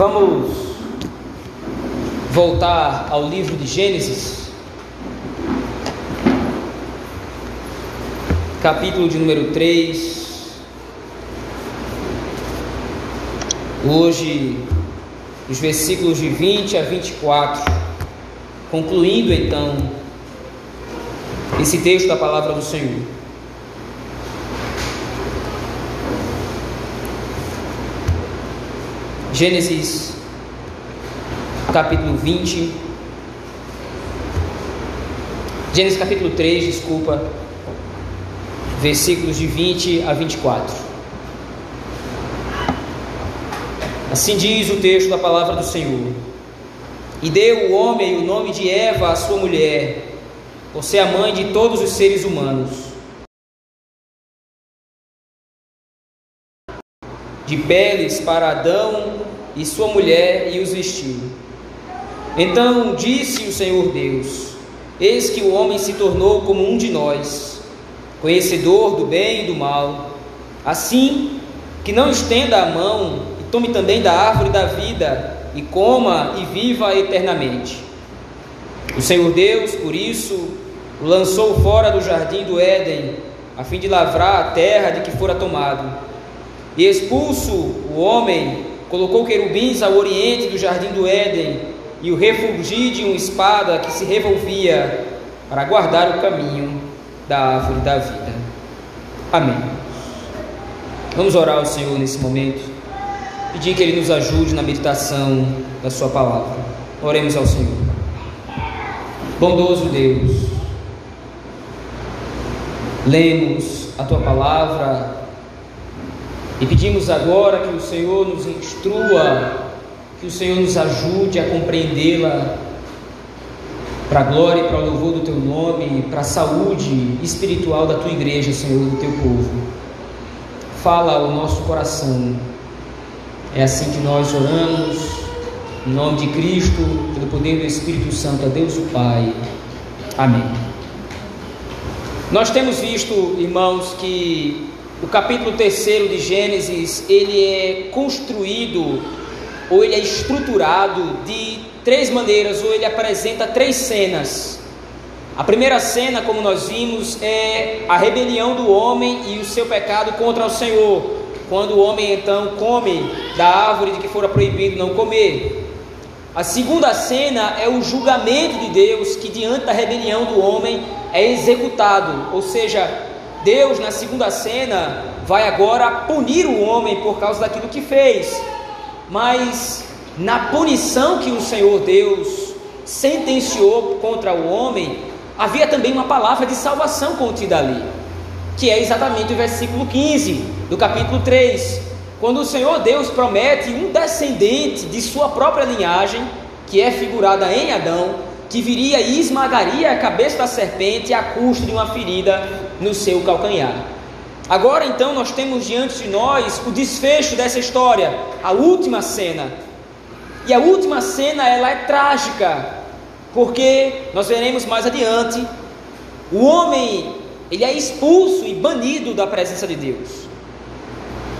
Vamos voltar ao livro de Gênesis, capítulo de número 3. Hoje, os versículos de 20 a 24, concluindo então esse texto da palavra do Senhor. Gênesis capítulo 20. Gênesis capítulo 3, desculpa. Versículos de 20 a 24. Assim diz o texto da palavra do Senhor. E deu o homem o nome de Eva à sua mulher, por ser a mãe de todos os seres humanos. De peles para Adão e sua mulher e os vestiu. Então disse o Senhor Deus: Eis que o homem se tornou como um de nós, conhecedor do bem e do mal. Assim que não estenda a mão e tome também da árvore da vida e coma e viva eternamente. O Senhor Deus, por isso, o lançou fora do jardim do Éden, a fim de lavrar a terra de que fora tomado. E expulso o homem, colocou querubins ao oriente do jardim do Éden e o refugi de uma espada que se revolvia para guardar o caminho da árvore da vida. Amém. Vamos orar ao Senhor nesse momento, pedir que Ele nos ajude na meditação da Sua palavra. Oremos ao Senhor. Bondoso Deus, lemos a Tua palavra e pedimos agora que o Senhor nos instrua, que o Senhor nos ajude a compreendê-la para a glória e para o louvor do teu nome, para a saúde espiritual da tua igreja, Senhor, do teu povo. Fala ao nosso coração. É assim que nós oramos, em nome de Cristo, pelo poder do Espírito Santo, a Deus o Pai. Amém. Nós temos visto, irmãos, que o capítulo 3 de Gênesis, ele é construído ou ele é estruturado de três maneiras, ou ele apresenta três cenas. A primeira cena, como nós vimos, é a rebelião do homem e o seu pecado contra o Senhor, quando o homem então come da árvore de que fora proibido não comer. A segunda cena é o julgamento de Deus que diante da rebelião do homem é executado, ou seja, Deus, na segunda cena, vai agora punir o homem por causa daquilo que fez, mas na punição que o Senhor Deus sentenciou contra o homem, havia também uma palavra de salvação contida ali, que é exatamente o versículo 15 do capítulo 3, quando o Senhor Deus promete um descendente de sua própria linhagem, que é figurada em Adão, que viria e esmagaria a cabeça da serpente à custa de uma ferida no seu calcanhar. Agora então nós temos diante de nós o desfecho dessa história, a última cena. E a última cena ela é trágica, porque nós veremos mais adiante, o homem ele é expulso e banido da presença de Deus.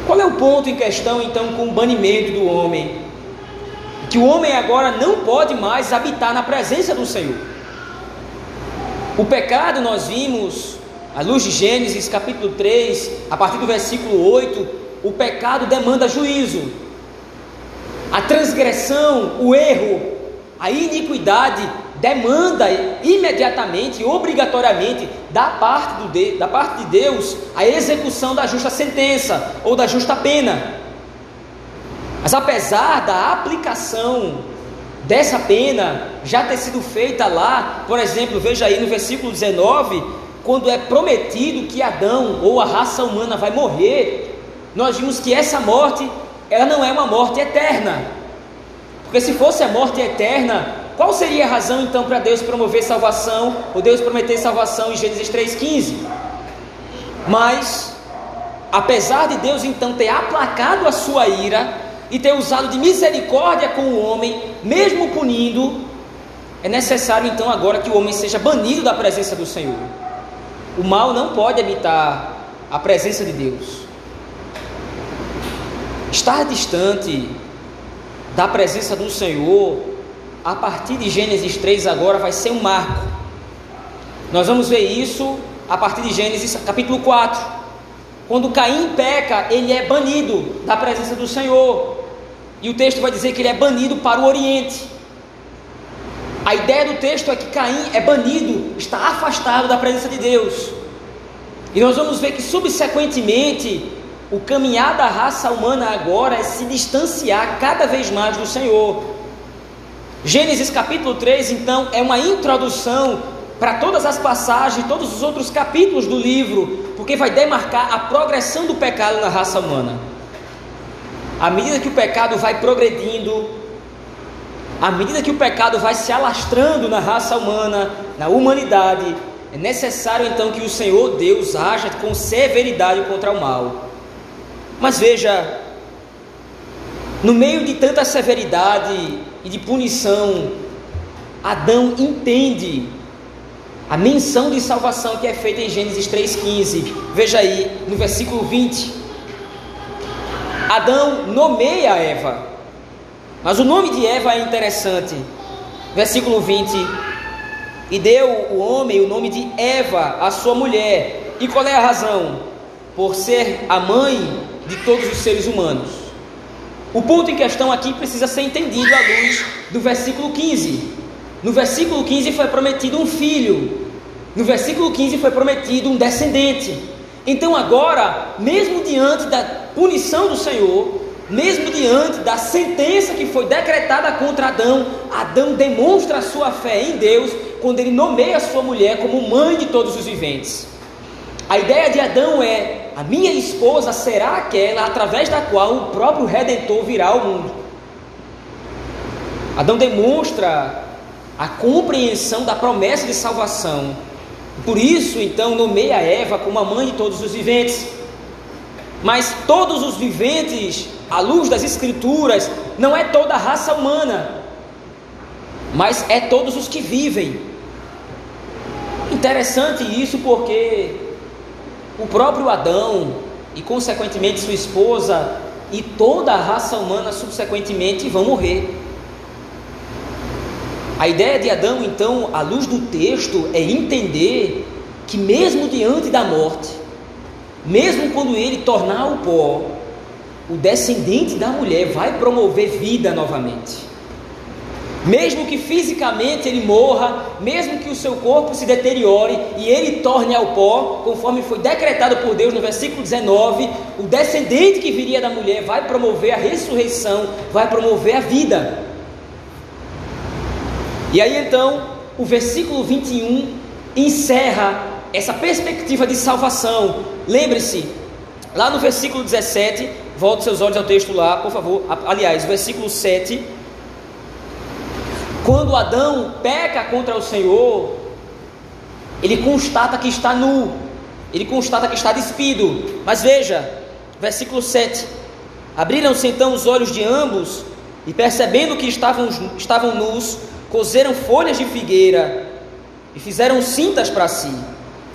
Qual é o ponto em questão então com o banimento do homem? que o homem agora não pode mais habitar na presença do Senhor. O pecado nós vimos, à luz de Gênesis capítulo 3, a partir do versículo 8, o pecado demanda juízo. A transgressão, o erro, a iniquidade demanda imediatamente, obrigatoriamente, da parte, do, da parte de Deus, a execução da justa sentença ou da justa pena. Mas apesar da aplicação dessa pena já ter sido feita lá, por exemplo, veja aí no versículo 19, quando é prometido que Adão ou a raça humana vai morrer, nós vimos que essa morte, ela não é uma morte eterna. Porque se fosse a morte eterna, qual seria a razão então para Deus promover salvação, ou Deus prometer salvação em Gênesis 3,15? Mas, apesar de Deus então ter aplacado a sua ira, e ter usado de misericórdia com o homem, mesmo punindo, é necessário então agora que o homem seja banido da presença do Senhor. O mal não pode habitar a presença de Deus. Estar distante da presença do Senhor, a partir de Gênesis 3 agora vai ser um marco. Nós vamos ver isso a partir de Gênesis capítulo 4. Quando Caim peca, ele é banido da presença do Senhor. E o texto vai dizer que ele é banido para o Oriente. A ideia do texto é que Caim é banido, está afastado da presença de Deus. E nós vamos ver que subsequentemente o caminhar da raça humana agora é se distanciar cada vez mais do Senhor. Gênesis capítulo 3, então, é uma introdução para todas as passagens, todos os outros capítulos do livro, porque vai demarcar a progressão do pecado na raça humana. À medida que o pecado vai progredindo, à medida que o pecado vai se alastrando na raça humana, na humanidade, é necessário então que o Senhor Deus haja com severidade contra o mal. Mas veja, no meio de tanta severidade e de punição, Adão entende a menção de salvação que é feita em Gênesis 3,15. Veja aí, no versículo 20. Adão nomeia Eva. Mas o nome de Eva é interessante. Versículo 20. E deu o homem o nome de Eva, a sua mulher. E qual é a razão? Por ser a mãe de todos os seres humanos. O ponto em questão aqui precisa ser entendido à luz do versículo 15. No versículo 15 foi prometido um filho. No versículo 15 foi prometido um descendente. Então agora, mesmo diante da punição do Senhor, mesmo diante da sentença que foi decretada contra Adão, Adão demonstra a sua fé em Deus quando ele nomeia sua mulher como mãe de todos os viventes. A ideia de Adão é: a minha esposa será aquela através da qual o próprio redentor virá ao mundo. Adão demonstra a compreensão da promessa de salvação. Por isso, então, nomeia Eva como a mãe de todos os viventes. Mas todos os viventes à luz das Escrituras, não é toda a raça humana, mas é todos os que vivem. Interessante isso porque o próprio Adão e, consequentemente, sua esposa e toda a raça humana, subsequentemente, vão morrer. A ideia de Adão, então, à luz do texto, é entender que, mesmo diante da morte, mesmo quando ele tornar o pó, o descendente da mulher vai promover vida novamente. Mesmo que fisicamente ele morra, mesmo que o seu corpo se deteriore e ele torne ao pó, conforme foi decretado por Deus no versículo 19, o descendente que viria da mulher vai promover a ressurreição, vai promover a vida. E aí então, o versículo 21 encerra essa perspectiva de salvação. Lembre-se, lá no versículo 17, Volte seus olhos ao texto lá, por favor. Aliás, versículo 7. Quando Adão peca contra o Senhor, ele constata que está nu, ele constata que está despido. Mas veja, versículo 7: Abriram-se então os olhos de ambos, e percebendo que estavam, estavam nus, coseram folhas de figueira e fizeram cintas para si.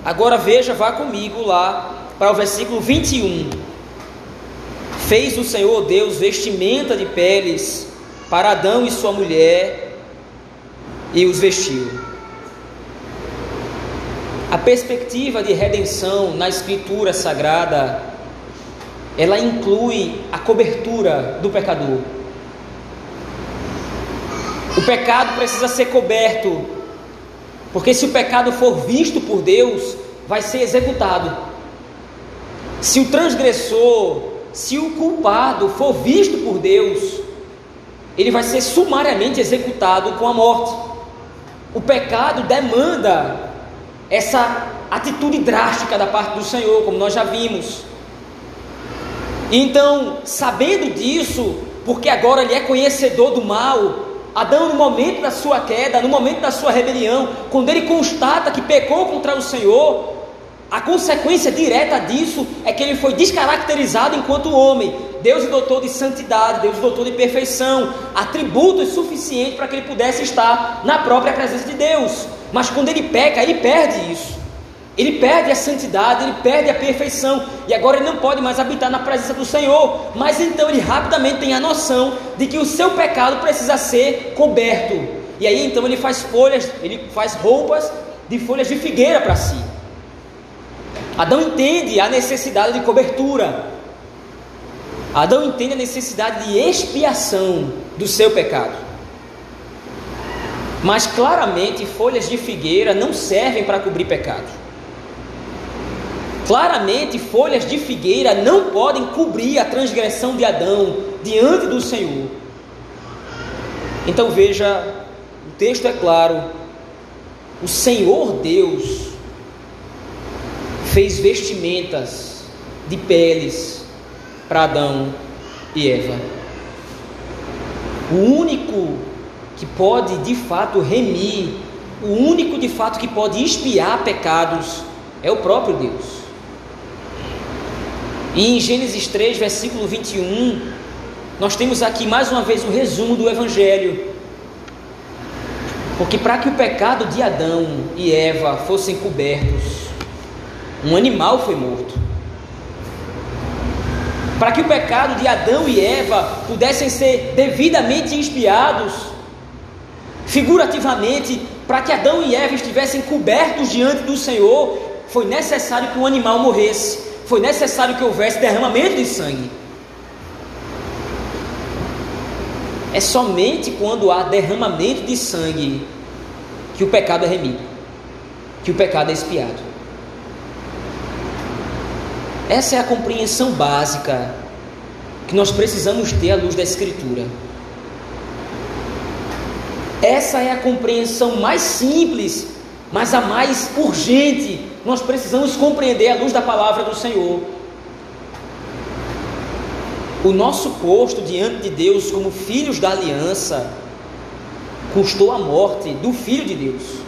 Agora veja, vá comigo lá para o versículo 21. Fez o Senhor Deus vestimenta de peles para Adão e sua mulher e os vestiu. A perspectiva de redenção na Escritura Sagrada, ela inclui a cobertura do pecador. O pecado precisa ser coberto, porque se o pecado for visto por Deus, vai ser executado. Se o transgressor se o culpado for visto por Deus, ele vai ser sumariamente executado com a morte. O pecado demanda essa atitude drástica da parte do Senhor, como nós já vimos. Então, sabendo disso, porque agora ele é conhecedor do mal, Adão, no momento da sua queda, no momento da sua rebelião, quando ele constata que pecou contra o Senhor, a consequência direta disso é que ele foi descaracterizado enquanto homem. Deus o dotou de santidade, Deus o dotou de perfeição, atributos suficientes para que ele pudesse estar na própria presença de Deus. Mas quando ele peca, ele perde isso. Ele perde a santidade, ele perde a perfeição, e agora ele não pode mais habitar na presença do Senhor. Mas então ele rapidamente tem a noção de que o seu pecado precisa ser coberto. E aí então ele faz folhas, ele faz roupas de folhas de figueira para si. Adão entende a necessidade de cobertura. Adão entende a necessidade de expiação do seu pecado. Mas claramente folhas de figueira não servem para cobrir pecado. Claramente, folhas de figueira não podem cobrir a transgressão de Adão diante do Senhor. Então veja, o texto é claro: o Senhor Deus fez vestimentas de peles para Adão e Eva. O único que pode de fato remir, o único de fato que pode expiar pecados é o próprio Deus. E em Gênesis 3, versículo 21, nós temos aqui mais uma vez o resumo do Evangelho. Porque para que o pecado de Adão e Eva fossem cobertos, um animal foi morto. Para que o pecado de Adão e Eva pudessem ser devidamente expiados, figurativamente, para que Adão e Eva estivessem cobertos diante do Senhor, foi necessário que um animal morresse foi necessário que houvesse derramamento de sangue. É somente quando há derramamento de sangue que o pecado é remido, que o pecado é expiado. Essa é a compreensão básica que nós precisamos ter à luz da Escritura. Essa é a compreensão mais simples, mas a mais urgente nós precisamos compreender a luz da palavra do Senhor. O nosso posto diante de Deus como filhos da aliança custou a morte do Filho de Deus.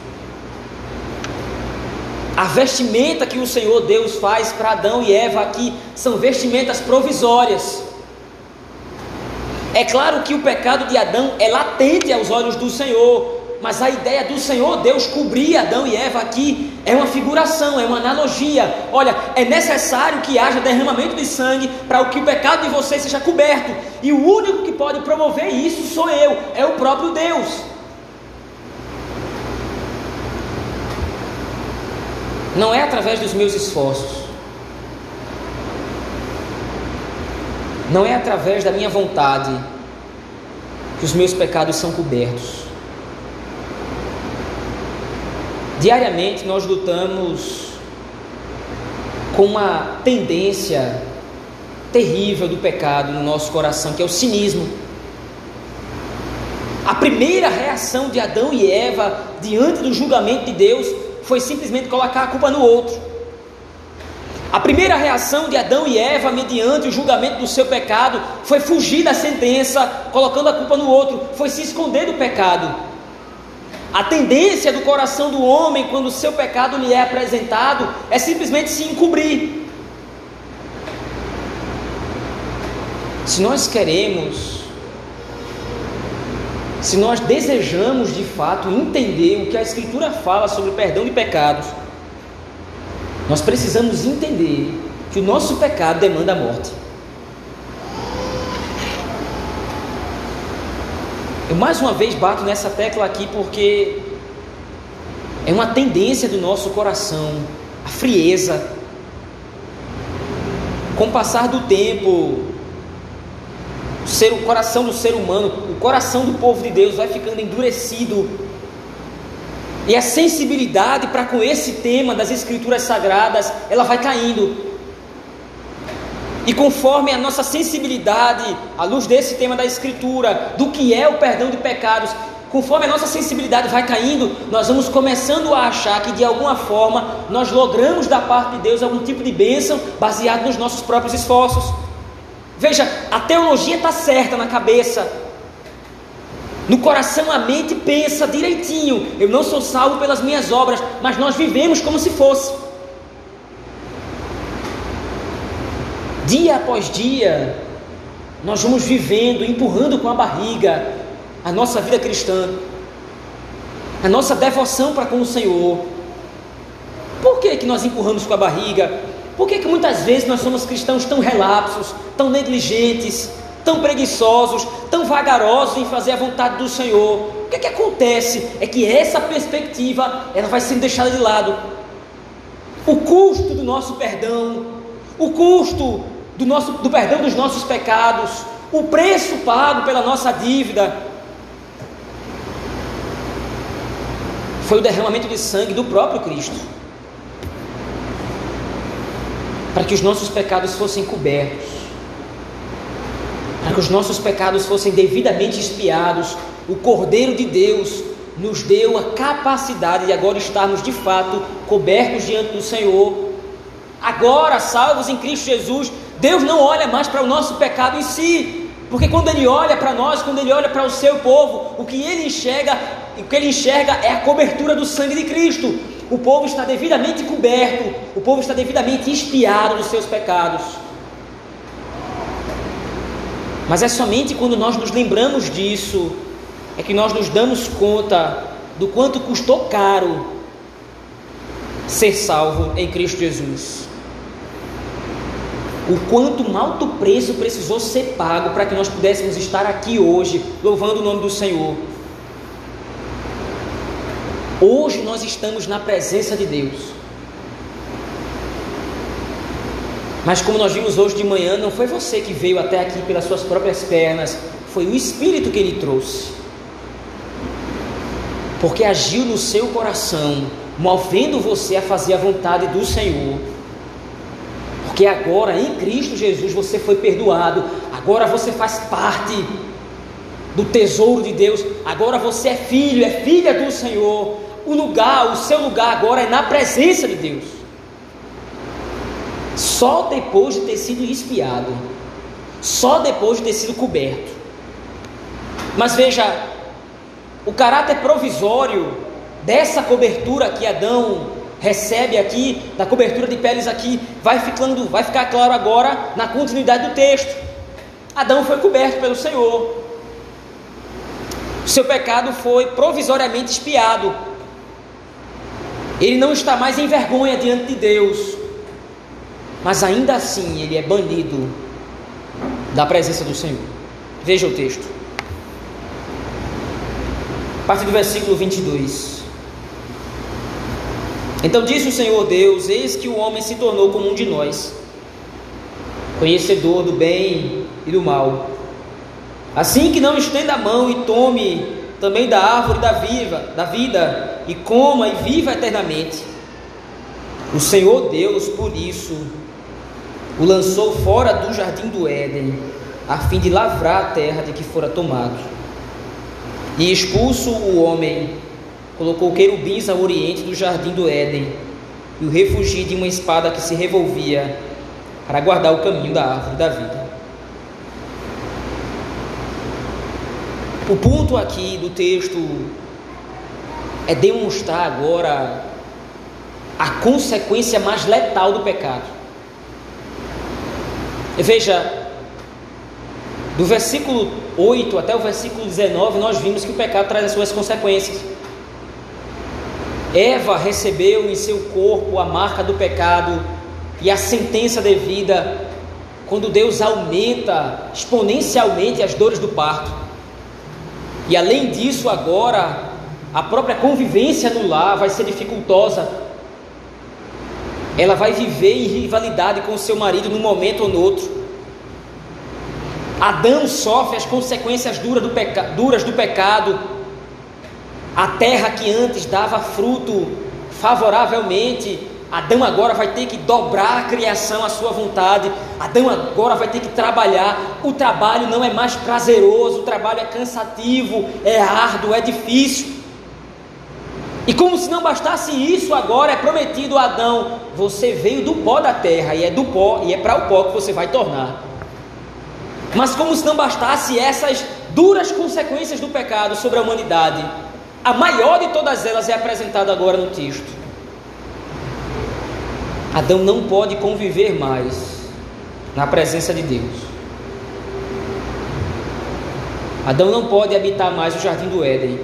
A vestimenta que o Senhor Deus faz para Adão e Eva aqui são vestimentas provisórias. É claro que o pecado de Adão é latente aos olhos do Senhor, mas a ideia do Senhor Deus cobrir Adão e Eva aqui é uma figuração, é uma analogia. Olha, é necessário que haja derramamento de sangue para que o pecado de vocês seja coberto. E o único que pode promover isso sou eu, é o próprio Deus. Não é através dos meus esforços. Não é através da minha vontade que os meus pecados são cobertos. Diariamente nós lutamos com uma tendência terrível do pecado no nosso coração, que é o cinismo. A primeira reação de Adão e Eva diante do julgamento de Deus foi simplesmente colocar a culpa no outro. A primeira reação de Adão e Eva mediante o julgamento do seu pecado foi fugir da sentença, colocando a culpa no outro, foi se esconder do pecado. A tendência do coração do homem, quando o seu pecado lhe é apresentado, é simplesmente se encobrir. Se nós queremos, se nós desejamos de fato entender o que a Escritura fala sobre o perdão de pecados, nós precisamos entender que o nosso pecado demanda a morte. Eu mais uma vez bato nessa tecla aqui porque é uma tendência do nosso coração, a frieza. Com o passar do tempo, o, ser, o coração do ser humano, coração do povo de Deus vai ficando endurecido. E a sensibilidade para com esse tema das escrituras sagradas, ela vai caindo. E conforme a nossa sensibilidade, à luz desse tema da Escritura, do que é o perdão de pecados, conforme a nossa sensibilidade vai caindo, nós vamos começando a achar que de alguma forma nós logramos da parte de Deus algum tipo de bênção baseado nos nossos próprios esforços. Veja, a teologia está certa na cabeça, no coração a mente pensa direitinho. Eu não sou salvo pelas minhas obras, mas nós vivemos como se fosse. dia após dia, nós vamos vivendo, empurrando com a barriga a nossa vida cristã, a nossa devoção para com o Senhor. Por que, que nós empurramos com a barriga? Por que, que muitas vezes nós somos cristãos tão relapsos, tão negligentes, tão preguiçosos, tão vagarosos em fazer a vontade do Senhor? O que, que acontece é que essa perspectiva ela vai sendo deixada de lado. O custo do nosso perdão, o custo do, nosso, do perdão dos nossos pecados, o preço pago pela nossa dívida, foi o derramamento de sangue do próprio Cristo para que os nossos pecados fossem cobertos, para que os nossos pecados fossem devidamente expiados. O Cordeiro de Deus nos deu a capacidade de agora estarmos de fato cobertos diante do Senhor. Agora, salvos em Cristo Jesus, Deus não olha mais para o nosso pecado em si, porque quando Ele olha para nós, quando Ele olha para o seu povo, o que Ele enxerga, o que Ele enxerga é a cobertura do sangue de Cristo o povo está devidamente coberto, o povo está devidamente espiado dos seus pecados. Mas é somente quando nós nos lembramos disso, é que nós nos damos conta do quanto custou caro ser salvo em Cristo Jesus. O quanto um alto preço precisou ser pago para que nós pudéssemos estar aqui hoje, louvando o nome do Senhor. Hoje nós estamos na presença de Deus. Mas como nós vimos hoje de manhã, não foi você que veio até aqui pelas suas próprias pernas, foi o Espírito que lhe trouxe. Porque agiu no seu coração, movendo você a fazer a vontade do Senhor. Porque agora em Cristo Jesus você foi perdoado, agora você faz parte do tesouro de Deus, agora você é filho, é filha do Senhor, o lugar, o seu lugar agora é na presença de Deus. Só depois de ter sido espiado, só depois de ter sido coberto. Mas veja, o caráter provisório dessa cobertura que Adão recebe aqui, da cobertura de peles aqui, vai ficando, vai ficar claro agora na continuidade do texto. Adão foi coberto pelo Senhor. Seu pecado foi provisoriamente espiado. Ele não está mais em vergonha diante de Deus, mas ainda assim ele é banido da presença do Senhor. Veja o texto. A partir do versículo 22. Então disse o Senhor Deus: Eis que o homem se tornou como um de nós, conhecedor do bem e do mal. Assim que não estenda a mão e tome também da árvore da, viva, da vida, e coma e viva eternamente. O Senhor Deus, por isso, o lançou fora do jardim do Éden, a fim de lavrar a terra de que fora tomado. E expulso o homem, colocou querubins ao oriente do jardim do Éden, e o refugi de uma espada que se revolvia, para guardar o caminho da árvore da vida. O ponto aqui do texto é demonstrar agora a consequência mais letal do pecado. Veja, do versículo 8 até o versículo 19, nós vimos que o pecado traz as suas consequências. Eva recebeu em seu corpo a marca do pecado e a sentença devida quando Deus aumenta exponencialmente as dores do parto. E além disso, agora a própria convivência no lar vai ser dificultosa. Ela vai viver em rivalidade com seu marido num momento ou no outro. Adão sofre as consequências duras do, peca... duras do pecado. A terra que antes dava fruto favoravelmente Adão agora vai ter que dobrar a criação à sua vontade. Adão agora vai ter que trabalhar. O trabalho não é mais prazeroso, o trabalho é cansativo, é árduo, é difícil. E como se não bastasse isso, agora é prometido a Adão: você veio do pó da terra e é do pó e é para o pó que você vai tornar. Mas como se não bastasse essas duras consequências do pecado sobre a humanidade, a maior de todas elas é apresentada agora no texto. Adão não pode conviver mais na presença de Deus. Adão não pode habitar mais o jardim do Éden.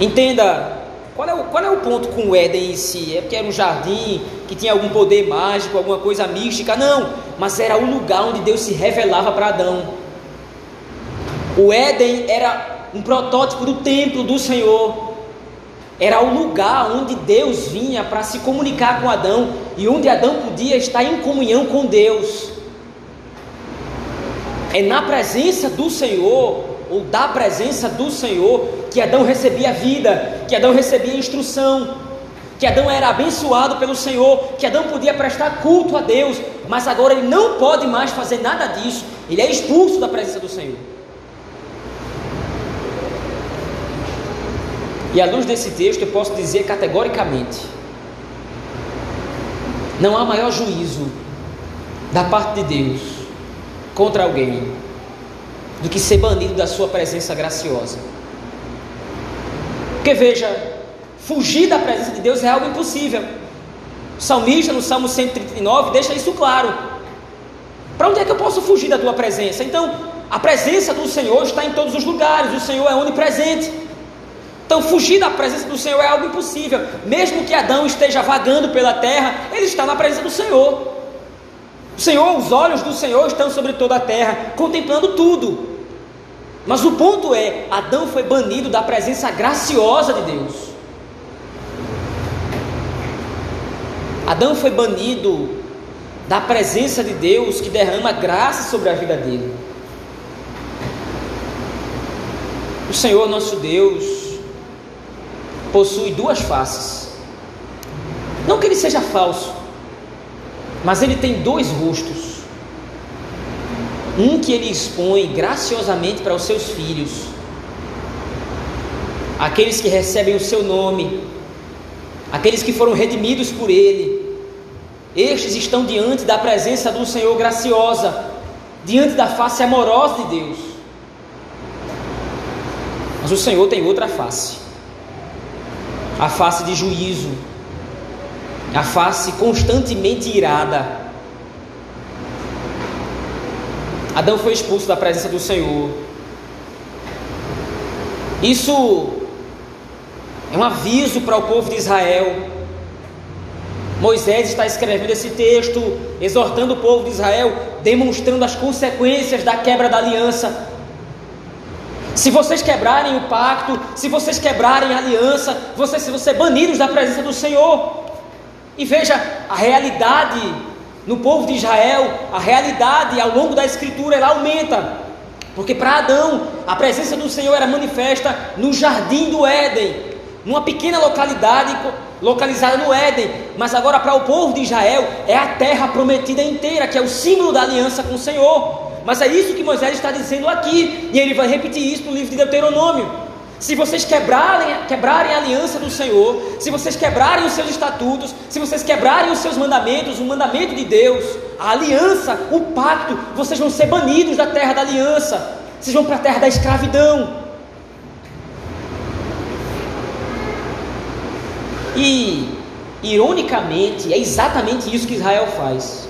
Entenda qual é, o, qual é o ponto com o Éden em si? É porque era um jardim que tinha algum poder mágico, alguma coisa mística? Não, mas era o lugar onde Deus se revelava para Adão. O Éden era um protótipo do templo do Senhor. Era o lugar onde Deus vinha para se comunicar com Adão e onde Adão podia estar em comunhão com Deus. É na presença do Senhor, ou da presença do Senhor, que Adão recebia vida, que Adão recebia instrução, que Adão era abençoado pelo Senhor, que Adão podia prestar culto a Deus, mas agora ele não pode mais fazer nada disso, ele é expulso da presença do Senhor. E à luz desse texto eu posso dizer categoricamente: não há maior juízo da parte de Deus contra alguém do que ser banido da sua presença graciosa. Porque veja, fugir da presença de Deus é algo impossível. O salmista no Salmo 139 deixa isso claro. Para onde é que eu posso fugir da tua presença? Então, a presença do Senhor está em todos os lugares, o Senhor é onipresente. Então, fugir da presença do Senhor é algo impossível. Mesmo que Adão esteja vagando pela terra, ele está na presença do Senhor. O Senhor, os olhos do Senhor estão sobre toda a terra, contemplando tudo. Mas o ponto é: Adão foi banido da presença graciosa de Deus. Adão foi banido da presença de Deus que derrama graça sobre a vida dele. O Senhor nosso Deus possui duas faces. Não que ele seja falso, mas ele tem dois rostos. Um que ele expõe graciosamente para os seus filhos, aqueles que recebem o seu nome, aqueles que foram redimidos por ele. Estes estão diante da presença do Senhor graciosa, diante da face amorosa de Deus. Mas o Senhor tem outra face a face de juízo, a face constantemente irada. Adão foi expulso da presença do Senhor. Isso é um aviso para o povo de Israel. Moisés está escrevendo esse texto, exortando o povo de Israel, demonstrando as consequências da quebra da aliança. Se vocês quebrarem o pacto, se vocês quebrarem a aliança, vocês vão ser banidos da presença do Senhor. E veja a realidade no povo de Israel, a realidade ao longo da Escritura ela aumenta. Porque para Adão, a presença do Senhor era manifesta no jardim do Éden, numa pequena localidade localizada no Éden, mas agora para o povo de Israel é a terra prometida inteira, que é o símbolo da aliança com o Senhor. Mas é isso que Moisés está dizendo aqui, e ele vai repetir isso no livro de Deuteronômio. Se vocês quebrarem, quebrarem a aliança do Senhor, se vocês quebrarem os seus estatutos, se vocês quebrarem os seus mandamentos, o mandamento de Deus, a aliança, o pacto, vocês vão ser banidos da terra da aliança, vocês vão para a terra da escravidão. E, ironicamente, é exatamente isso que Israel faz.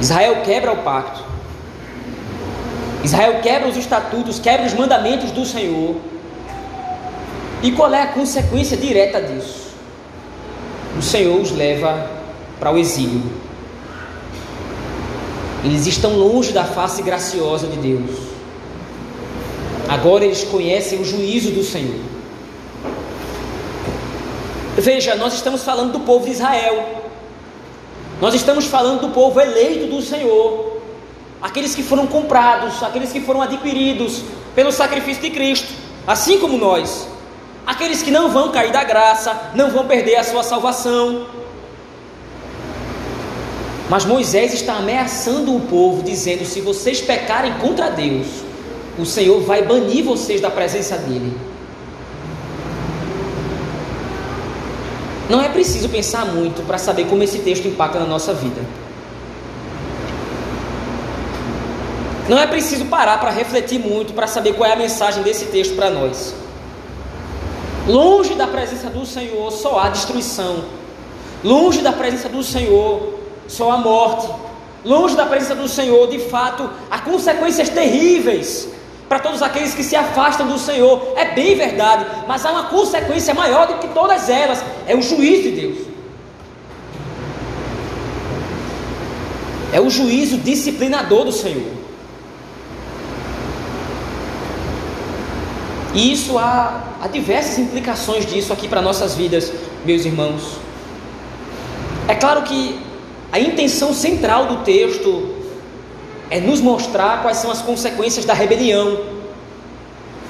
Israel quebra o pacto. Israel quebra os estatutos, quebra os mandamentos do Senhor. E qual é a consequência direta disso? O Senhor os leva para o exílio. Eles estão longe da face graciosa de Deus. Agora eles conhecem o juízo do Senhor. Veja, nós estamos falando do povo de Israel. Nós estamos falando do povo eleito do Senhor, aqueles que foram comprados, aqueles que foram adquiridos pelo sacrifício de Cristo, assim como nós. Aqueles que não vão cair da graça, não vão perder a sua salvação. Mas Moisés está ameaçando o povo, dizendo: se vocês pecarem contra Deus, o Senhor vai banir vocês da presença dele. Não é preciso pensar muito para saber como esse texto impacta na nossa vida. Não é preciso parar para refletir muito para saber qual é a mensagem desse texto para nós. Longe da presença do Senhor só há destruição. Longe da presença do Senhor só há morte. Longe da presença do Senhor, de fato, há consequências terríveis para todos aqueles que se afastam do Senhor. É bem verdade, mas há uma consequência maior do que todas elas: é o juízo de Deus. É o juízo disciplinador do Senhor. E isso há, há diversas implicações disso aqui para nossas vidas, meus irmãos. É claro que a intenção central do texto é nos mostrar quais são as consequências da rebelião,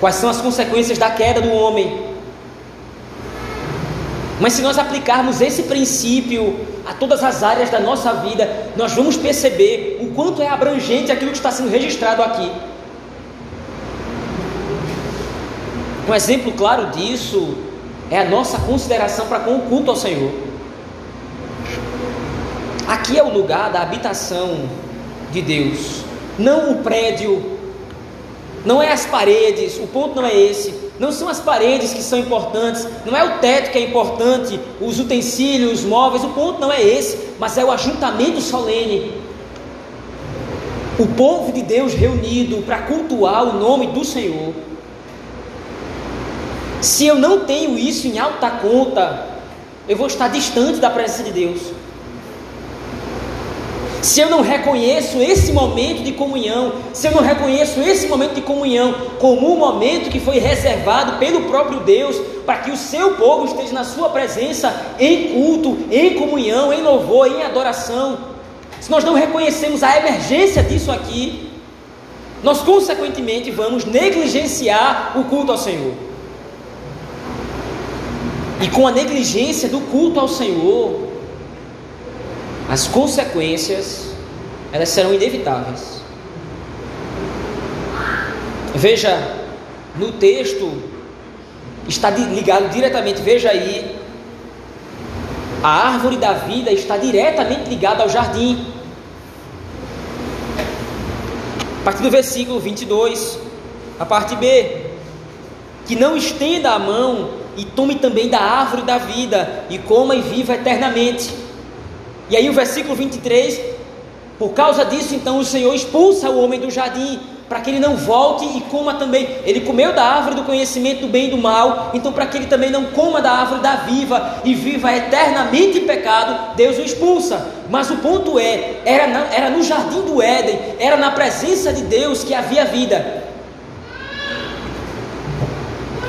quais são as consequências da queda do homem. Mas se nós aplicarmos esse princípio a todas as áreas da nossa vida, nós vamos perceber o quanto é abrangente aquilo que está sendo registrado aqui. Um exemplo claro disso é a nossa consideração para com o culto ao Senhor. Aqui é o lugar da habitação de Deus, não o prédio, não é as paredes, o ponto não é esse, não são as paredes que são importantes, não é o teto que é importante, os utensílios, os móveis, o ponto não é esse, mas é o ajuntamento solene. O povo de Deus reunido para cultuar o nome do Senhor. Se eu não tenho isso em alta conta, eu vou estar distante da presença de Deus se eu não reconheço esse momento de comunhão, se eu não reconheço esse momento de comunhão como um momento que foi reservado pelo próprio Deus para que o seu povo esteja na sua presença em culto, em comunhão, em louvor, em adoração, se nós não reconhecemos a emergência disso aqui, nós consequentemente vamos negligenciar o culto ao Senhor. E com a negligência do culto ao Senhor, as consequências elas serão inevitáveis. Veja, no texto está ligado diretamente, veja aí, a árvore da vida está diretamente ligada ao jardim. A partir do versículo 22, a parte B, que não estenda a mão e tome também da árvore da vida e coma e viva eternamente. E aí o versículo 23, por causa disso, então o Senhor expulsa o homem do jardim, para que ele não volte e coma também. Ele comeu da árvore do conhecimento do bem e do mal, então para que ele também não coma da árvore da viva e viva eternamente em pecado, Deus o expulsa. Mas o ponto é, era, na, era no jardim do Éden, era na presença de Deus que havia vida.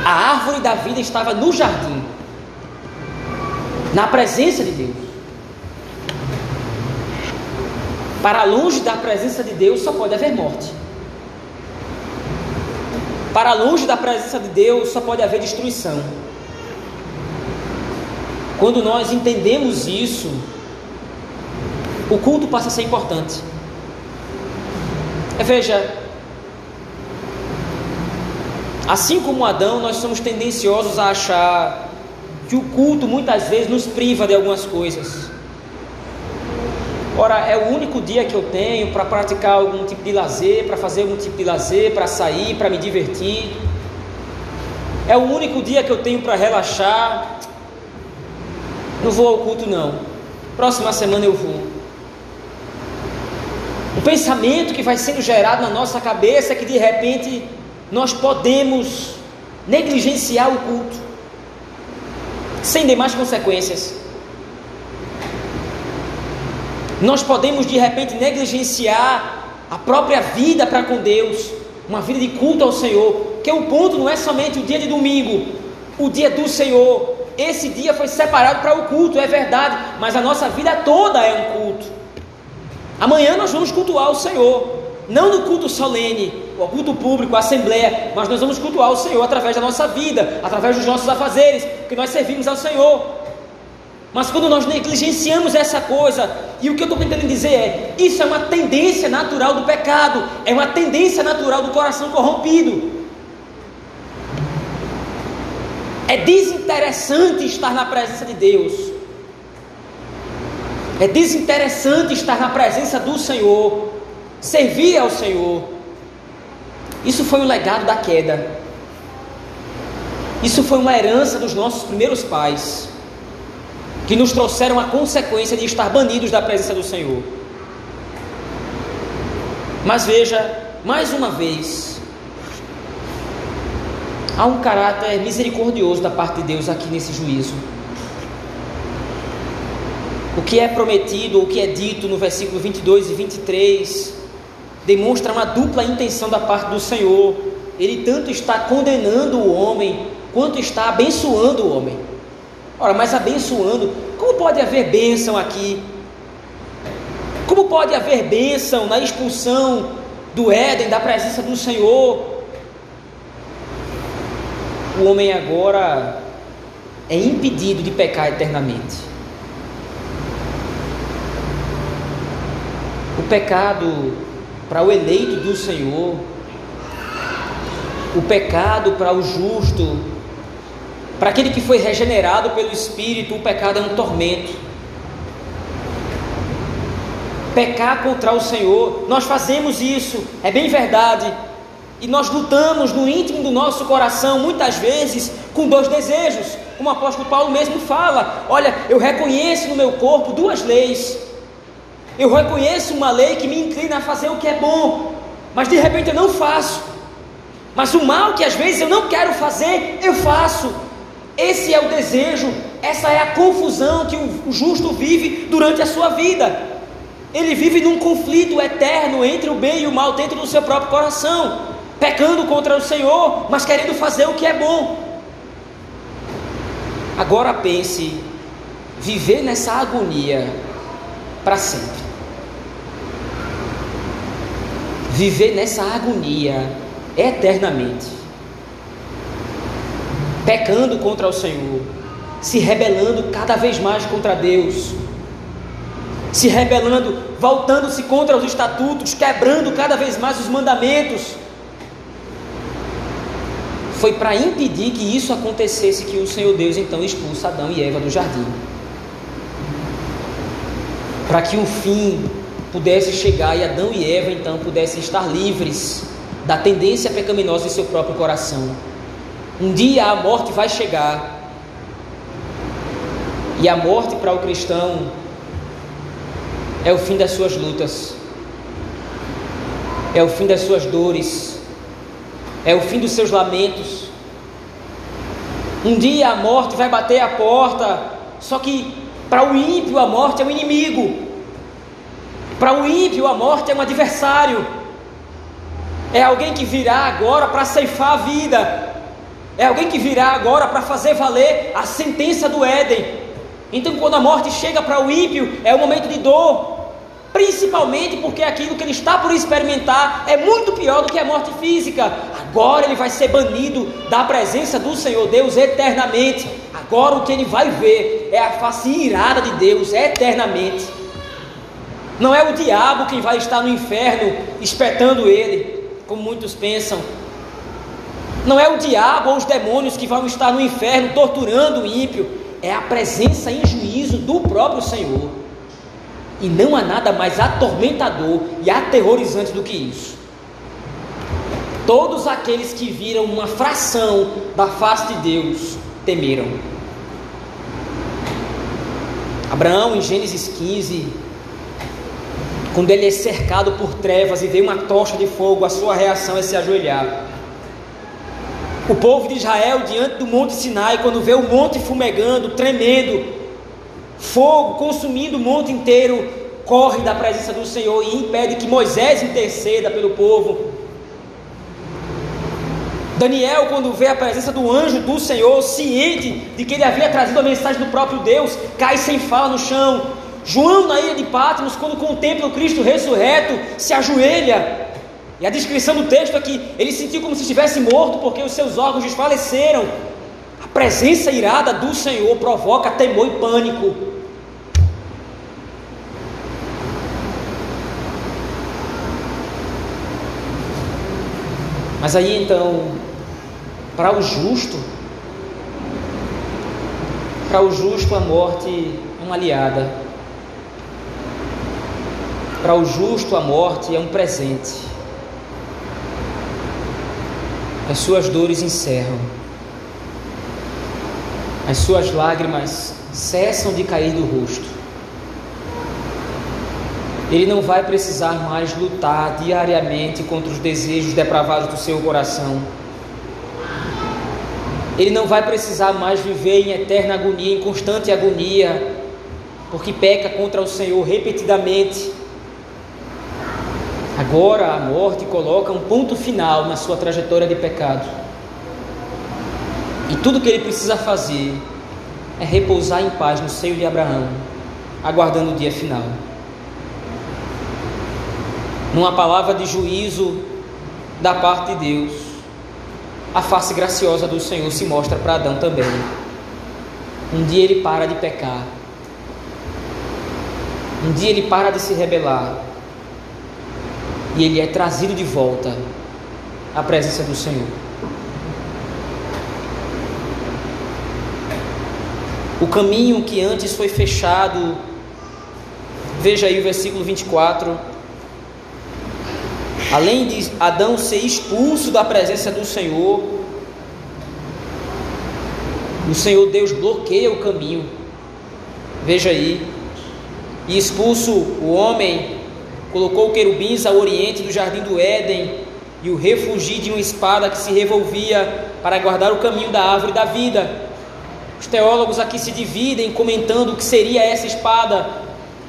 A árvore da vida estava no jardim, na presença de Deus. Para longe da presença de Deus só pode haver morte. Para longe da presença de Deus só pode haver destruição. Quando nós entendemos isso, o culto passa a ser importante. Veja, assim como Adão, nós somos tendenciosos a achar que o culto muitas vezes nos priva de algumas coisas. Ora, é o único dia que eu tenho para praticar algum tipo de lazer, para fazer algum tipo de lazer, para sair, para me divertir. É o único dia que eu tenho para relaxar. Não vou ao culto, não. Próxima semana eu vou. O pensamento que vai sendo gerado na nossa cabeça é que de repente nós podemos negligenciar o culto, sem demais consequências. Nós podemos de repente negligenciar a própria vida para com Deus, uma vida de culto ao Senhor, que o ponto não é somente o dia de domingo, o dia do Senhor. Esse dia foi separado para o culto, é verdade, mas a nossa vida toda é um culto. Amanhã nós vamos cultuar o Senhor, não no culto solene, o culto público, a assembleia, mas nós vamos cultuar o Senhor através da nossa vida, através dos nossos afazeres, porque nós servimos ao Senhor. Mas quando nós negligenciamos essa coisa, e o que eu estou tentando dizer é: isso é uma tendência natural do pecado, é uma tendência natural do coração corrompido. É desinteressante estar na presença de Deus, é desinteressante estar na presença do Senhor, servir ao Senhor. Isso foi um legado da queda, isso foi uma herança dos nossos primeiros pais que nos trouxeram a consequência de estar banidos da presença do Senhor. Mas veja, mais uma vez, Há um caráter misericordioso da parte de Deus aqui nesse juízo. O que é prometido, o que é dito no versículo 22 e 23, demonstra uma dupla intenção da parte do Senhor. Ele tanto está condenando o homem, quanto está abençoando o homem. Ora, mas abençoando, como pode haver bênção aqui? Como pode haver bênção na expulsão do Éden, da presença do Senhor? O homem agora é impedido de pecar eternamente. O pecado para o eleito do Senhor, o pecado para o justo, para aquele que foi regenerado pelo Espírito, o pecado é um tormento. Pecar contra o Senhor, nós fazemos isso, é bem verdade, e nós lutamos no íntimo do nosso coração, muitas vezes, com dois desejos, como o apóstolo Paulo mesmo fala: olha, eu reconheço no meu corpo duas leis eu reconheço uma lei que me inclina a fazer o que é bom, mas de repente eu não faço. Mas o mal que às vezes eu não quero fazer, eu faço. Esse é o desejo, essa é a confusão que o justo vive durante a sua vida. Ele vive num conflito eterno entre o bem e o mal dentro do seu próprio coração, pecando contra o Senhor, mas querendo fazer o que é bom. Agora pense, viver nessa agonia para sempre. Viver nessa agonia eternamente, pecando contra o Senhor, se rebelando cada vez mais contra Deus, se rebelando, voltando-se contra os estatutos, quebrando cada vez mais os mandamentos. Foi para impedir que isso acontecesse que o Senhor Deus então expulsa Adão e Eva do jardim. Para que o fim pudesse chegar e Adão e Eva então pudessem estar livres da tendência pecaminosa em seu próprio coração. Um dia a morte vai chegar. E a morte para o cristão é o fim das suas lutas, é o fim das suas dores, é o fim dos seus lamentos. Um dia a morte vai bater a porta, só que para o ímpio a morte é o inimigo. Para o ímpio, a morte é um adversário, é alguém que virá agora para ceifar a vida, é alguém que virá agora para fazer valer a sentença do Éden. Então, quando a morte chega para o ímpio, é um momento de dor, principalmente porque aquilo que ele está por experimentar é muito pior do que a morte física. Agora ele vai ser banido da presença do Senhor Deus eternamente. Agora o que ele vai ver é a face irada de Deus eternamente. Não é o diabo quem vai estar no inferno espetando ele, como muitos pensam. Não é o diabo ou os demônios que vão estar no inferno torturando o ímpio. É a presença em juízo do próprio Senhor. E não há nada mais atormentador e aterrorizante do que isso. Todos aqueles que viram uma fração da face de Deus temeram. Abraão, em Gênesis 15, quando ele é cercado por trevas e vê uma tocha de fogo, a sua reação é se ajoelhar. O povo de Israel, diante do Monte Sinai, quando vê o monte fumegando, tremendo, fogo consumindo o monte inteiro, corre da presença do Senhor e impede que Moisés interceda pelo povo. Daniel, quando vê a presença do anjo do Senhor, ciente de que ele havia trazido a mensagem do próprio Deus, cai sem fala no chão, João, na ilha de Patmos, quando contempla o Cristo ressurreto, se ajoelha. E a descrição do texto é que ele sentiu como se estivesse morto, porque os seus órgãos desfaleceram. A presença irada do Senhor provoca temor e pânico. Mas aí então, para o justo, para o justo a morte é uma aliada. Para o justo, a morte é um presente. As suas dores encerram. As suas lágrimas cessam de cair do rosto. Ele não vai precisar mais lutar diariamente contra os desejos depravados do seu coração. ele não vai precisar mais viver em eterna agonia, em constante agonia, porque peca contra o Senhor repetidamente. Agora a morte coloca um ponto final na sua trajetória de pecado. E tudo que ele precisa fazer é repousar em paz no seio de Abraão, aguardando o dia final. Numa palavra de juízo da parte de Deus, a face graciosa do Senhor se mostra para Adão também. Um dia ele para de pecar. Um dia ele para de se rebelar. E ele é trazido de volta à presença do Senhor. O caminho que antes foi fechado, veja aí o versículo 24. Além de Adão ser expulso da presença do Senhor, o Senhor Deus bloqueia o caminho. Veja aí. E expulso o homem, colocou querubins ao oriente do jardim do Éden e o refugi de uma espada que se revolvia para guardar o caminho da árvore da vida. Os teólogos aqui se dividem comentando o que seria essa espada.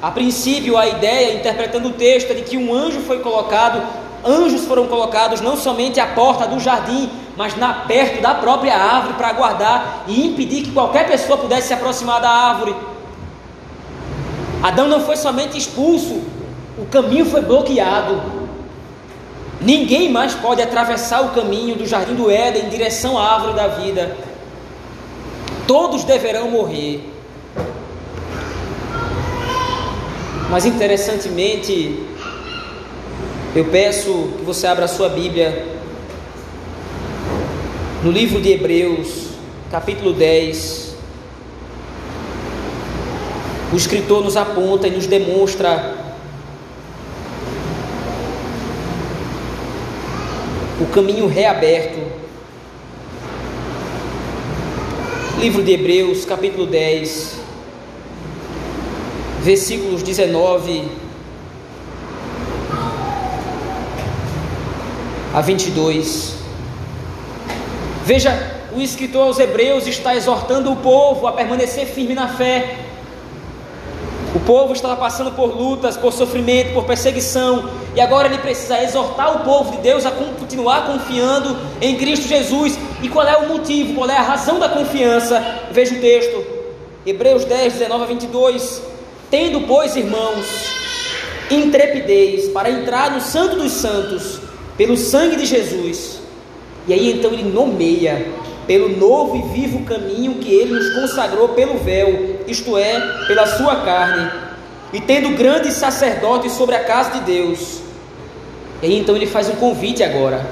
A princípio, a ideia, interpretando o texto, é de que um anjo foi colocado, anjos foram colocados não somente à porta do jardim, mas na perto da própria árvore para guardar e impedir que qualquer pessoa pudesse se aproximar da árvore. Adão não foi somente expulso, o caminho foi bloqueado. Ninguém mais pode atravessar o caminho do jardim do Éden em direção à árvore da vida todos deverão morrer. Mas interessantemente, eu peço que você abra a sua Bíblia no livro de Hebreus, capítulo 10. O escritor nos aponta e nos demonstra o caminho reaberto. Livro de Hebreus, capítulo 10, versículos 19 a 22. Veja, o escritor aos Hebreus está exortando o povo a permanecer firme na fé, o povo estava passando por lutas, por sofrimento, por perseguição, e agora ele precisa exortar o povo de Deus a continuar confiando em Cristo Jesus. E qual é o motivo, qual é a razão da confiança? Veja o texto, Hebreus 10, 19 a 22. Tendo, pois, irmãos, intrepidez para entrar no Santo dos Santos, pelo sangue de Jesus. E aí então ele nomeia pelo novo e vivo caminho que ele nos consagrou pelo véu, isto é, pela sua carne, e tendo grandes sacerdotes sobre a casa de Deus. E então ele faz um convite agora.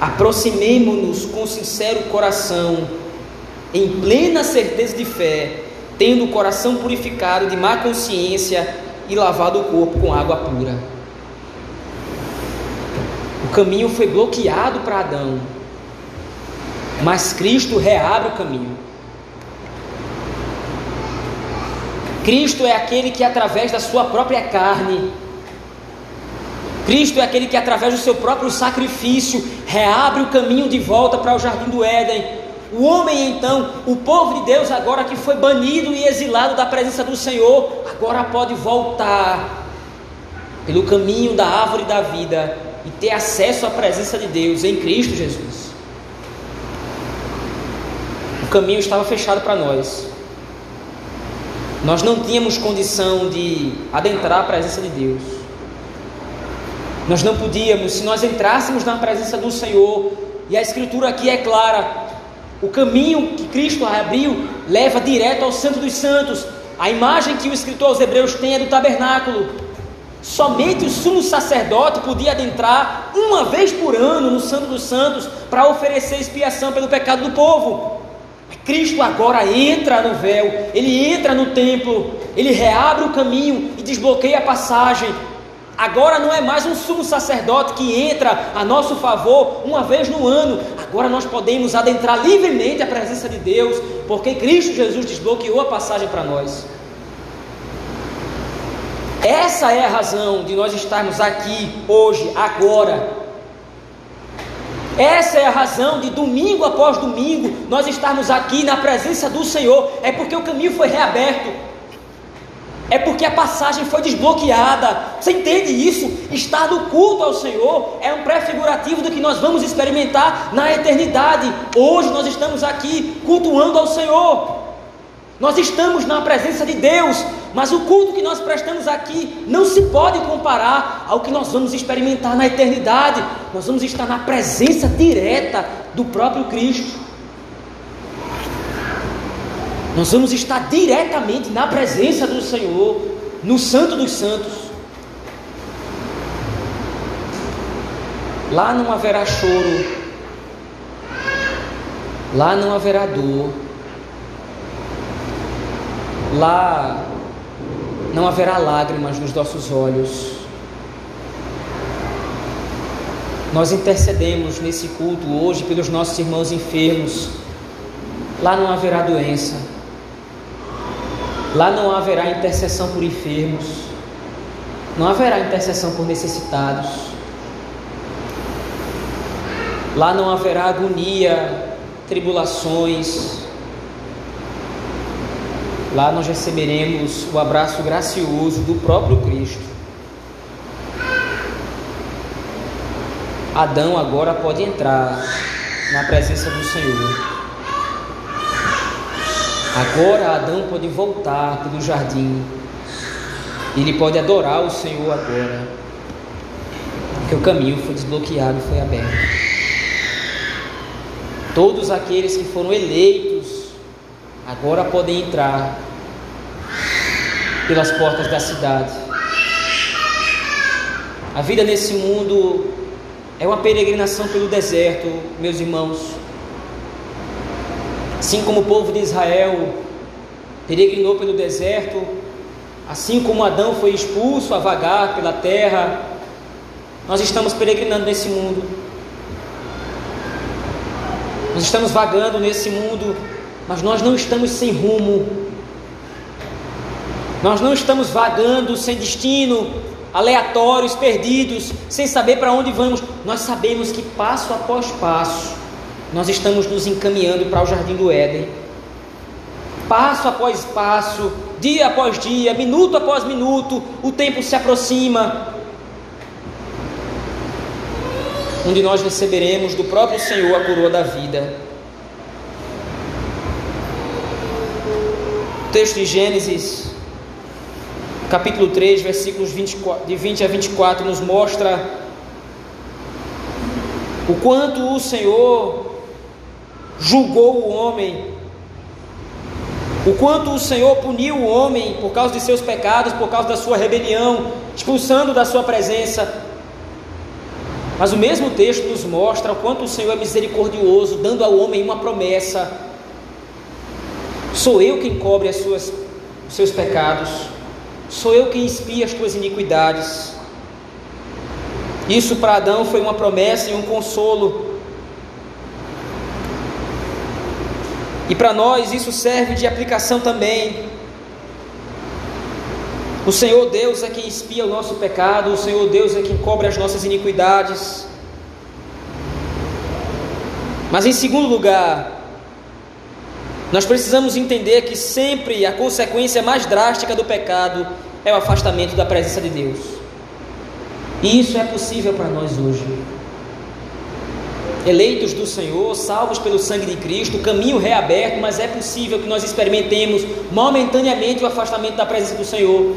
Aproximemo-nos com sincero coração, em plena certeza de fé, tendo o coração purificado de má consciência e lavado o corpo com água pura. O caminho foi bloqueado para Adão mas Cristo reabre o caminho. Cristo é aquele que, através da sua própria carne, Cristo é aquele que, através do seu próprio sacrifício, reabre o caminho de volta para o jardim do Éden. O homem, então, o povo de Deus, agora que foi banido e exilado da presença do Senhor, agora pode voltar pelo caminho da árvore da vida e ter acesso à presença de Deus em Cristo Jesus caminho estava fechado para nós. Nós não tínhamos condição de adentrar a presença de Deus. Nós não podíamos, se nós entrássemos na presença do Senhor, e a Escritura aqui é clara, o caminho que Cristo abriu leva direto ao Santo dos Santos. A imagem que o escritor aos Hebreus tem é do tabernáculo. Somente o sumo sacerdote podia adentrar uma vez por ano no Santo dos Santos para oferecer expiação pelo pecado do povo. Cristo agora entra no véu, ele entra no templo, ele reabre o caminho e desbloqueia a passagem. Agora não é mais um sumo sacerdote que entra a nosso favor uma vez no ano. Agora nós podemos adentrar livremente a presença de Deus, porque Cristo Jesus desbloqueou a passagem para nós. Essa é a razão de nós estarmos aqui hoje, agora. Essa é a razão de domingo após domingo nós estarmos aqui na presença do Senhor. É porque o caminho foi reaberto. É porque a passagem foi desbloqueada. Você entende isso? Estar no culto ao Senhor é um pré-figurativo do que nós vamos experimentar na eternidade. Hoje nós estamos aqui cultuando ao Senhor. Nós estamos na presença de Deus, mas o culto que nós prestamos aqui não se pode comparar ao que nós vamos experimentar na eternidade. Nós vamos estar na presença direta do próprio Cristo. Nós vamos estar diretamente na presença do Senhor, no Santo dos Santos. Lá não haverá choro, lá não haverá dor Lá não haverá lágrimas nos nossos olhos. Nós intercedemos nesse culto hoje pelos nossos irmãos enfermos. Lá não haverá doença. Lá não haverá intercessão por enfermos. Não haverá intercessão por necessitados. Lá não haverá agonia, tribulações, Lá nós receberemos o abraço gracioso do próprio Cristo. Adão agora pode entrar na presença do Senhor. Agora Adão pode voltar pelo jardim. Ele pode adorar o Senhor agora. Porque o caminho foi desbloqueado e foi aberto. Todos aqueles que foram eleitos agora podem entrar pelas portas da cidade. A vida nesse mundo é uma peregrinação pelo deserto, meus irmãos. Assim como o povo de Israel peregrinou pelo deserto, assim como Adão foi expulso a vagar pela terra, nós estamos peregrinando nesse mundo. Nós estamos vagando nesse mundo mas nós não estamos sem rumo, nós não estamos vagando sem destino, aleatórios, perdidos, sem saber para onde vamos. Nós sabemos que passo após passo nós estamos nos encaminhando para o jardim do Éden. Passo após passo, dia após dia, minuto após minuto, o tempo se aproxima. Onde nós receberemos do próprio Senhor a coroa da vida. O texto de Gênesis, capítulo 3, versículos 24, de 20 a 24, nos mostra o quanto o Senhor julgou o homem, o quanto o Senhor puniu o homem por causa de seus pecados, por causa da sua rebelião, expulsando da sua presença. Mas o mesmo texto nos mostra o quanto o Senhor é misericordioso, dando ao homem uma promessa Sou eu quem cobre as suas, os seus pecados. Sou eu quem expia as tuas iniquidades. Isso para Adão foi uma promessa e um consolo. E para nós isso serve de aplicação também. O Senhor Deus é quem expia o nosso pecado, o Senhor Deus é quem cobre as nossas iniquidades. Mas em segundo lugar, nós precisamos entender que sempre a consequência mais drástica do pecado é o afastamento da presença de Deus. E isso é possível para nós hoje. Eleitos do Senhor, salvos pelo sangue de Cristo, caminho reaberto, mas é possível que nós experimentemos momentaneamente o afastamento da presença do Senhor.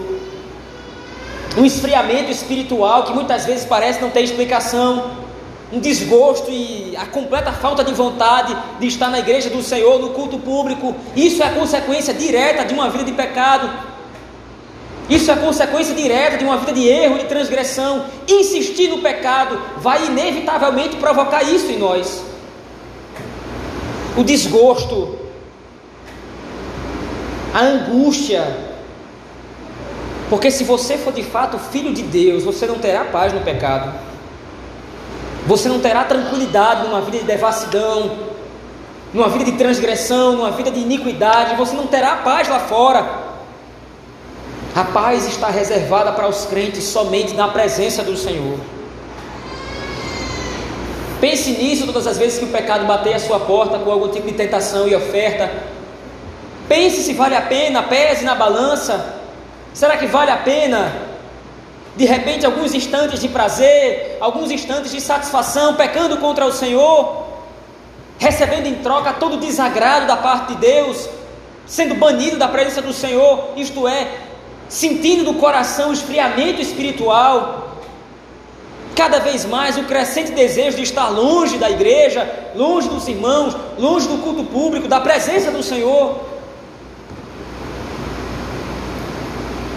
Um esfriamento espiritual que muitas vezes parece não ter explicação um desgosto e a completa falta de vontade de estar na igreja do Senhor, no culto público. Isso é consequência direta de uma vida de pecado. Isso é consequência direta de uma vida de erro e transgressão. Insistir no pecado vai inevitavelmente provocar isso em nós. O desgosto, a angústia. Porque se você for de fato filho de Deus, você não terá paz no pecado. Você não terá tranquilidade numa vida de devassidão, numa vida de transgressão, numa vida de iniquidade. Você não terá paz lá fora. A paz está reservada para os crentes somente na presença do Senhor. Pense nisso todas as vezes que o pecado bater a sua porta com algum tipo de tentação e oferta. Pense se vale a pena, pese na balança. Será que vale a pena? De repente, alguns instantes de prazer, alguns instantes de satisfação, pecando contra o Senhor, recebendo em troca todo o desagrado da parte de Deus, sendo banido da presença do Senhor, isto é, sentindo no coração o esfriamento espiritual, cada vez mais o crescente desejo de estar longe da igreja, longe dos irmãos, longe do culto público, da presença do Senhor.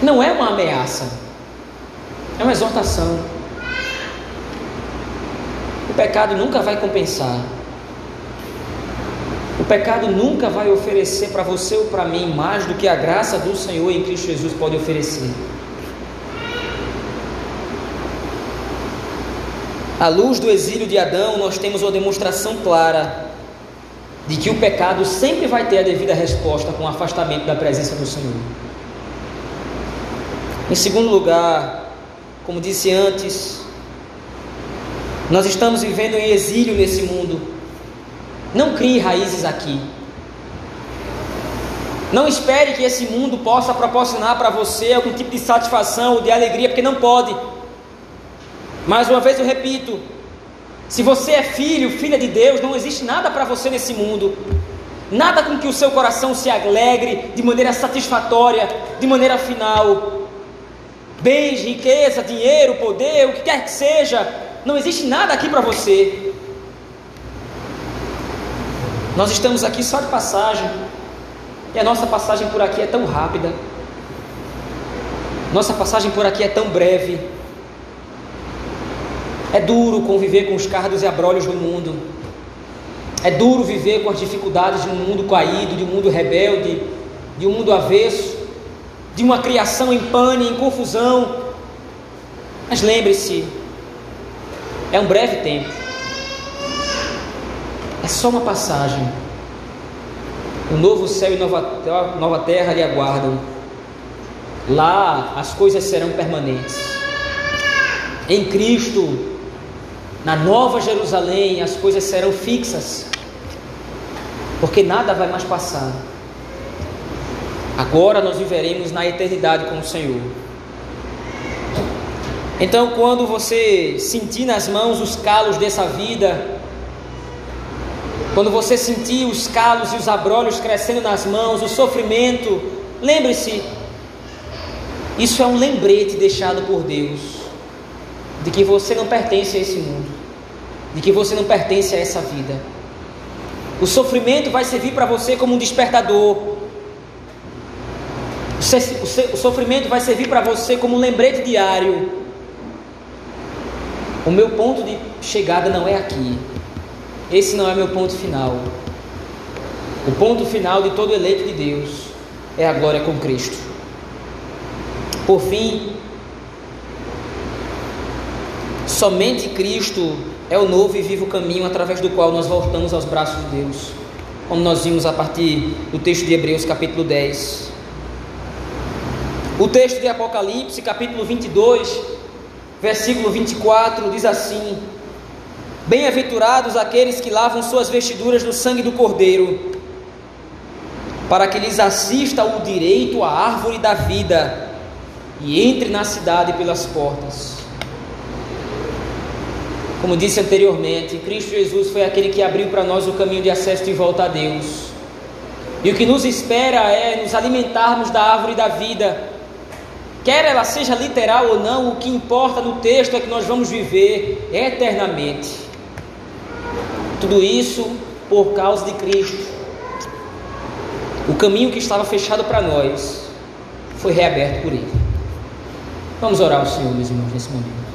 Não é uma ameaça, é uma exortação. O pecado nunca vai compensar. O pecado nunca vai oferecer para você ou para mim mais do que a graça do Senhor em Cristo Jesus pode oferecer. À luz do exílio de Adão, nós temos uma demonstração clara de que o pecado sempre vai ter a devida resposta com o afastamento da presença do Senhor. Em segundo lugar, como disse antes, nós estamos vivendo em exílio nesse mundo. Não crie raízes aqui. Não espere que esse mundo possa proporcionar para você algum tipo de satisfação ou de alegria, porque não pode. Mais uma vez eu repito: se você é filho, filha de Deus, não existe nada para você nesse mundo. Nada com que o seu coração se alegre de maneira satisfatória, de maneira final. Bens, riqueza, dinheiro, poder, o que quer que seja, não existe nada aqui para você. Nós estamos aqui só de passagem, e a nossa passagem por aqui é tão rápida, nossa passagem por aqui é tão breve. É duro conviver com os cardos e abrolhos do mundo, é duro viver com as dificuldades de um mundo caído, de um mundo rebelde, de um mundo avesso, de uma criação em pane, em confusão. Mas lembre-se, é um breve tempo. É só uma passagem. O novo céu e nova, nova terra lhe aguardam. Lá as coisas serão permanentes. Em Cristo, na Nova Jerusalém, as coisas serão fixas. Porque nada vai mais passar. Agora nós viveremos na eternidade com o Senhor. Então, quando você sentir nas mãos os calos dessa vida, quando você sentir os calos e os abrolhos crescendo nas mãos, o sofrimento, lembre-se, isso é um lembrete deixado por Deus de que você não pertence a esse mundo, de que você não pertence a essa vida. O sofrimento vai servir para você como um despertador. O sofrimento vai servir para você como um lembrete diário. O meu ponto de chegada não é aqui. Esse não é meu ponto final. O ponto final de todo eleito de Deus é a glória com Cristo. Por fim, somente Cristo é o novo e vivo caminho através do qual nós voltamos aos braços de Deus, como nós vimos a partir do texto de Hebreus, capítulo 10. O texto de Apocalipse, capítulo 22, versículo 24, diz assim: Bem-aventurados aqueles que lavam suas vestiduras no sangue do Cordeiro, para que lhes assista o direito à árvore da vida e entre na cidade pelas portas. Como disse anteriormente, Cristo Jesus foi aquele que abriu para nós o caminho de acesso de volta a Deus. E o que nos espera é nos alimentarmos da árvore da vida. Quer ela seja literal ou não, o que importa no texto é que nós vamos viver eternamente. Tudo isso por causa de Cristo. O caminho que estava fechado para nós foi reaberto por Ele. Vamos orar ao Senhor, meus irmãos, nesse momento.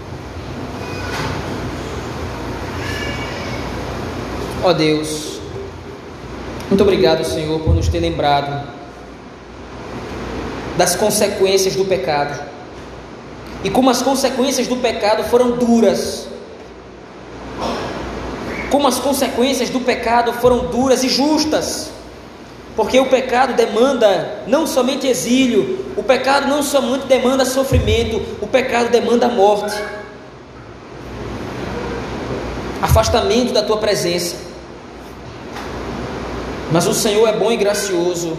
Ó oh Deus, muito obrigado, Senhor, por nos ter lembrado das consequências do pecado e como as consequências do pecado foram duras como as consequências do pecado foram duras e justas. Porque o pecado demanda não somente exílio, o pecado não somente demanda sofrimento, o pecado demanda morte. afastamento da tua presença. Mas o Senhor é bom e gracioso.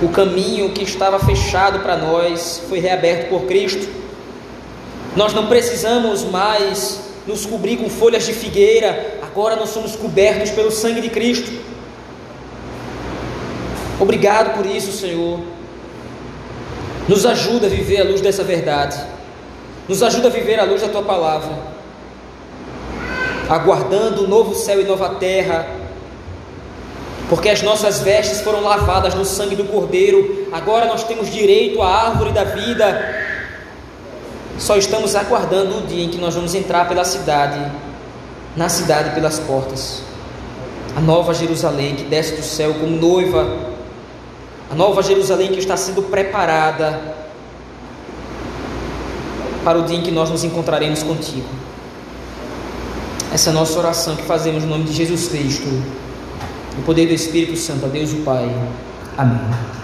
O caminho que estava fechado para nós foi reaberto por Cristo. Nós não precisamos mais nos cobrir com folhas de figueira, agora nós somos cobertos pelo sangue de Cristo. Obrigado por isso, Senhor. Nos ajuda a viver a luz dessa verdade. Nos ajuda a viver a luz da tua palavra. Aguardando o novo céu e nova terra. Porque as nossas vestes foram lavadas no sangue do Cordeiro. Agora nós temos direito à árvore da vida. Só estamos aguardando o dia em que nós vamos entrar pela cidade, na cidade pelas portas. A nova Jerusalém que desce do céu como noiva a nova Jerusalém que está sendo preparada para o dia em que nós nos encontraremos contigo. Essa é a nossa oração que fazemos no nome de Jesus Cristo, no poder do Espírito Santo, a Deus o Pai. Amém.